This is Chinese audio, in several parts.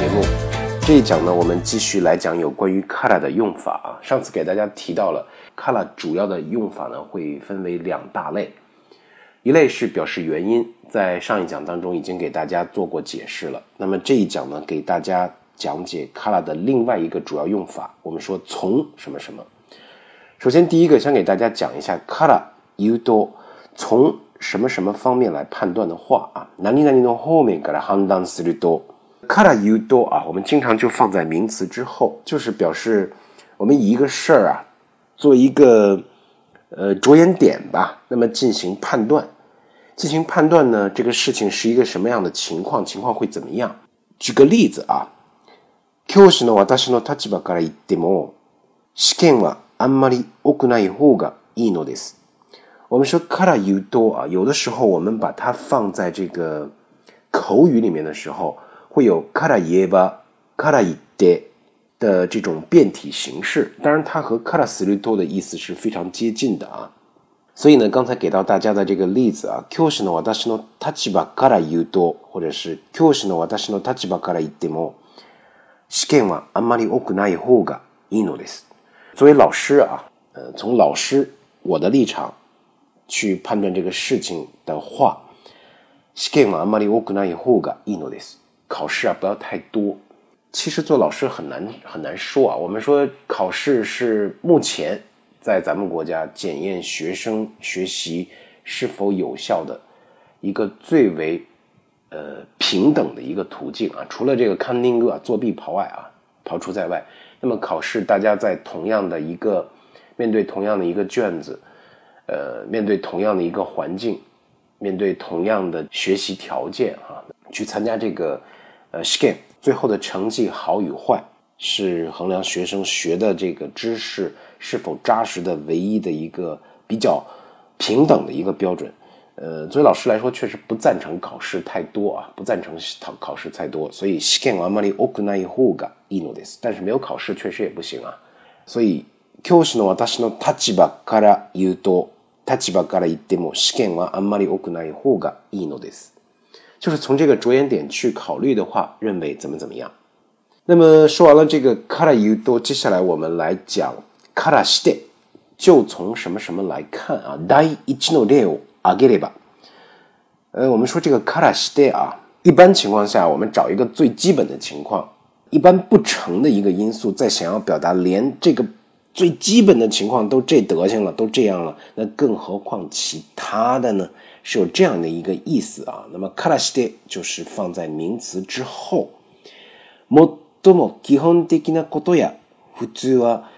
节目这一讲呢，我们继续来讲有关于 color 的用法啊。上次给大家提到了 color 主要的用法呢，会分为两大类，一类是表示原因，在上一讲当中已经给大家做过解释了。那么这一讲呢，给大家讲解 color 的另外一个主要用法，我们说从什么什么。首先第一个，先给大家讲一下 you do 从什么什么方面来判断的话啊，南京南京从后面给他 hang down three do。y u d o 啊，我们经常就放在名词之后，就是表示我们以一个事儿啊，做一个呃着眼点吧。那么进行判断，进行判断呢，这个事情是一个什么样的情况，情况会怎么样？举个例子啊，教師の私の立場から言っても、試験はあんまり多くない方がいいのです。我们说 y u d o 啊，有的时候我们把它放在这个口语里面的时候。会有から言えば、から言って的这种变体形式。当然，它和からすると的意思是非常接近的啊。所以呢，刚才给到大家的这个例子啊，教師の私の立場から言うと、或者是教師の私の立場から言っても、試験はあんまり多くない方がいいのです。作为老师啊，呃，从老师我的立场去判断这个事情的话，試験はあんまり多くない方がいいのです。考试啊，不要太多。其实做老师很难，很难说啊。我们说考试是目前在咱们国家检验学生学习是否有效的一个最为呃平等的一个途径啊。除了这个康定啊作弊、跑外啊，跑出在外。那么考试，大家在同样的一个面对同样的一个卷子，呃，面对同样的一个环境，面对同样的学习条件啊。去参加这个，呃，试最后的成绩好与坏，是衡量学生学的这个知识是否扎实的唯一的一个比较平等的一个标准。呃，作为老师来说，确实不赞成考试太多啊，不赞成考考试太多。所以试卷啊，阿玛尼奥古奈伊霍嘎伊诺斯，但是没有考试确实也不行啊。所以教师的，我的是的，他吉巴卡拉，有道，他吉巴卡拉，一点么，试卷啊，阿玛尼奥古奈伊霍嘎伊诺斯。就是从这个着眼点去考虑的话，认为怎么怎么样。那么说完了这个卡拉 d 多，接下来我们来讲卡拉西德，就从什么什么来看啊。d 一 e a c h n o d e a g i 呃，我们说这个卡拉西德啊，一般情况下我们找一个最基本的情况，一般不成的一个因素，在想要表达连这个最基本的情况都这德行了，都这样了，那更何况其他的呢？是有这样的一个意思啊。那么からして就是放在名词之后。最も基本的なことや普通は、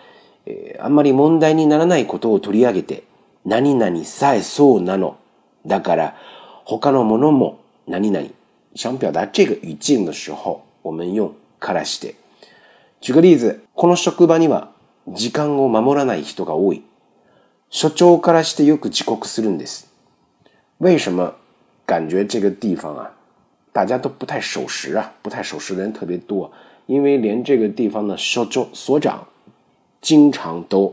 えー、あんまり問題にならないことを取り上げて、何々さえそうなの。だから、他のものも何々。想表达这个语境的时候，我们用からして。举个例子、この職場には時間を守らない人が多い。所長からしてよく遅刻するんです。为什么感觉这个地方啊，大家都不太守时啊？不太守时的人特别多，因为连这个地方的所长经常都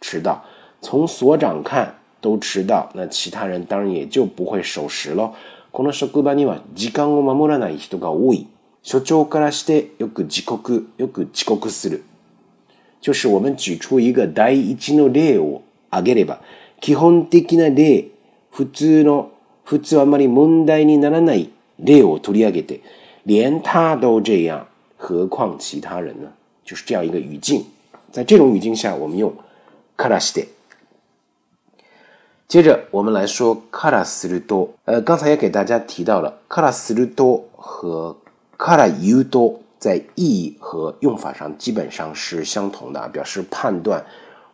迟到。从所长看都迟到，那其他人当然也就不会守时了。この職場には時間を守らない人が多い。所長からしてよく遅刻よく遅刻する。就是我们举出一个第一的例を阿げれば、基本的な例。普通の、普通あまり問題にならない例を取り上げて、连他都这样，何况其他人呢？就是这样一个语境。在这种语境下，我们用カラシデ。接着我们来说カラスルド。呃，刚才也给大家提到了カラスルド和カラユド在意义和用法上基本上是相同的，表示判断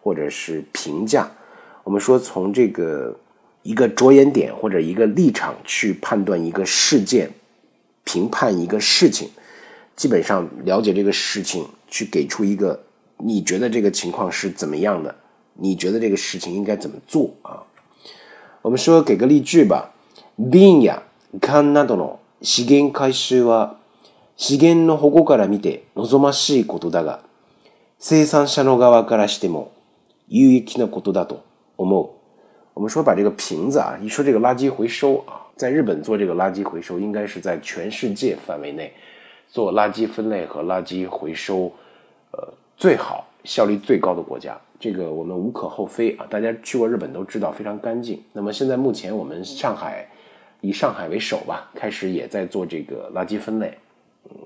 或者是评价。我们说从这个。一个着眼点或者一个立场去判断一个事件、评判一个事情，基本上了解这个事情，去给出一个你觉得这个情况是怎么样的，你觉得这个事情应该怎么做啊？我们说给个例句吧。ビやガなどの資源回収は資源の保護から見て望ましいことだが、生産者の側からしても有益なことだと思う。我们说把这个瓶子啊，一说这个垃圾回收啊，在日本做这个垃圾回收，应该是在全世界范围内做垃圾分类和垃圾回收，呃，最好效率最高的国家。这个我们无可厚非啊，大家去过日本都知道非常干净。那么现在目前我们上海，以上海为首吧，开始也在做这个垃圾分类。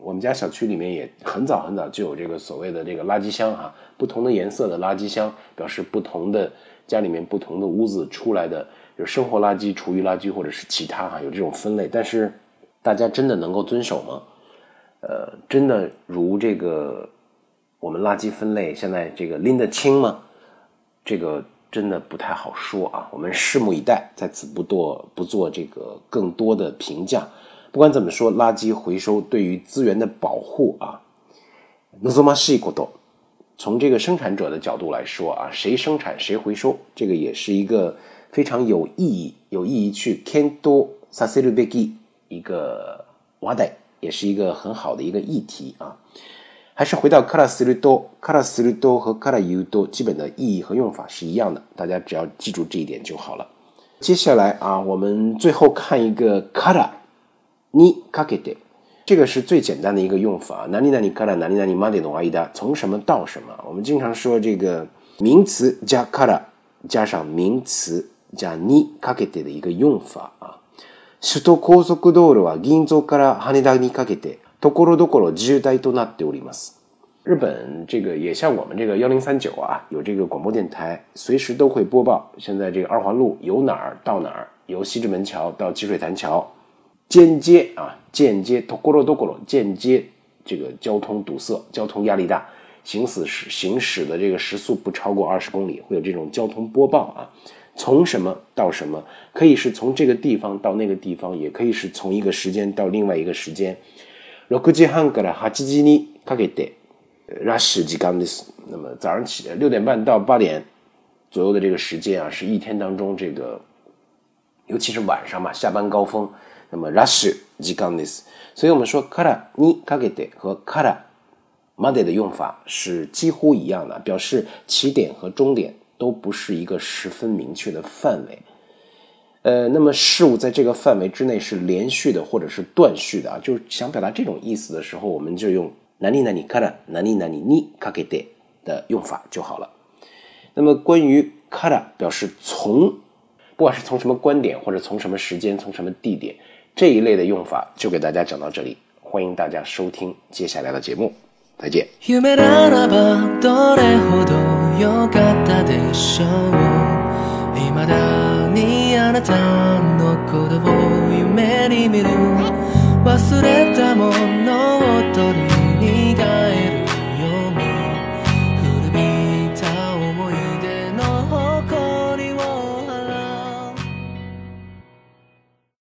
我们家小区里面也很早很早就有这个所谓的这个垃圾箱哈，不同的颜色的垃圾箱表示不同的。家里面不同的屋子出来的，就是生活垃圾、厨余垃圾或者是其他哈，有这种分类。但是大家真的能够遵守吗？呃，真的如这个我们垃圾分类现在这个拎得清吗？这个真的不太好说啊。我们拭目以待，在此不做不做这个更多的评价。不管怎么说，垃圾回收对于资源的保护啊。从这个生产者的角度来说啊，谁生产谁回收，这个也是一个非常有意义、有意义去 can do s a s i r u b e g i 一个 day 也是一个很好的一个议题啊。还是回到 kara s i r u d o k a r a s i r u d o 和 kara y u d o 基本的意义和用法是一样的，大家只要记住这一点就好了。接下来啊，我们最后看一个 kara ni kakete。这个是最简单的一个用法，ナニナニからナニナニまでの間从什么到什么，我们经常说这个名词加から加上名词じにかけて的一个用法啊。首都高速道路は銀座から羽田にかけて、ところどころ実際どなっております。日本这个也像我们这个幺零三九啊，有这个广播电台，随时都会播报现在这个二环路由哪儿到哪儿，由西直门桥到积水潭桥。间接啊，间接都过噜都过噜，间接这个交通堵塞，交通压力大，行驶时行驶的这个时速不超过二十公里，会有这种交通播报啊。从什么到什么，可以是从这个地方到那个地方，也可以是从一个时间到另外一个时间。六时半から八时にかけて、ラッシュ時間です。那么早上起六点半到八点左右的这个时间啊，是一天当中这个，尤其是晚上嘛，下班高峰。那么，r u ラシージカン i s 所以我们说、kara k a g a け e 和 kara Monday 的用法是几乎一样的，表示起点和终点都不是一个十分明确的范围。呃，那么事物在这个范围之内是连续的，或者是断续的啊。就是想表达这种意思的时候，我们就用、南里南里から、南里南里 g かけ e 的用法就好了。那么关于 kara 表示从，不管是从什么观点，或者从什么时间，从什么地点。这一类的用法就给大家讲到这里，欢迎大家收听接下来的节目，再见。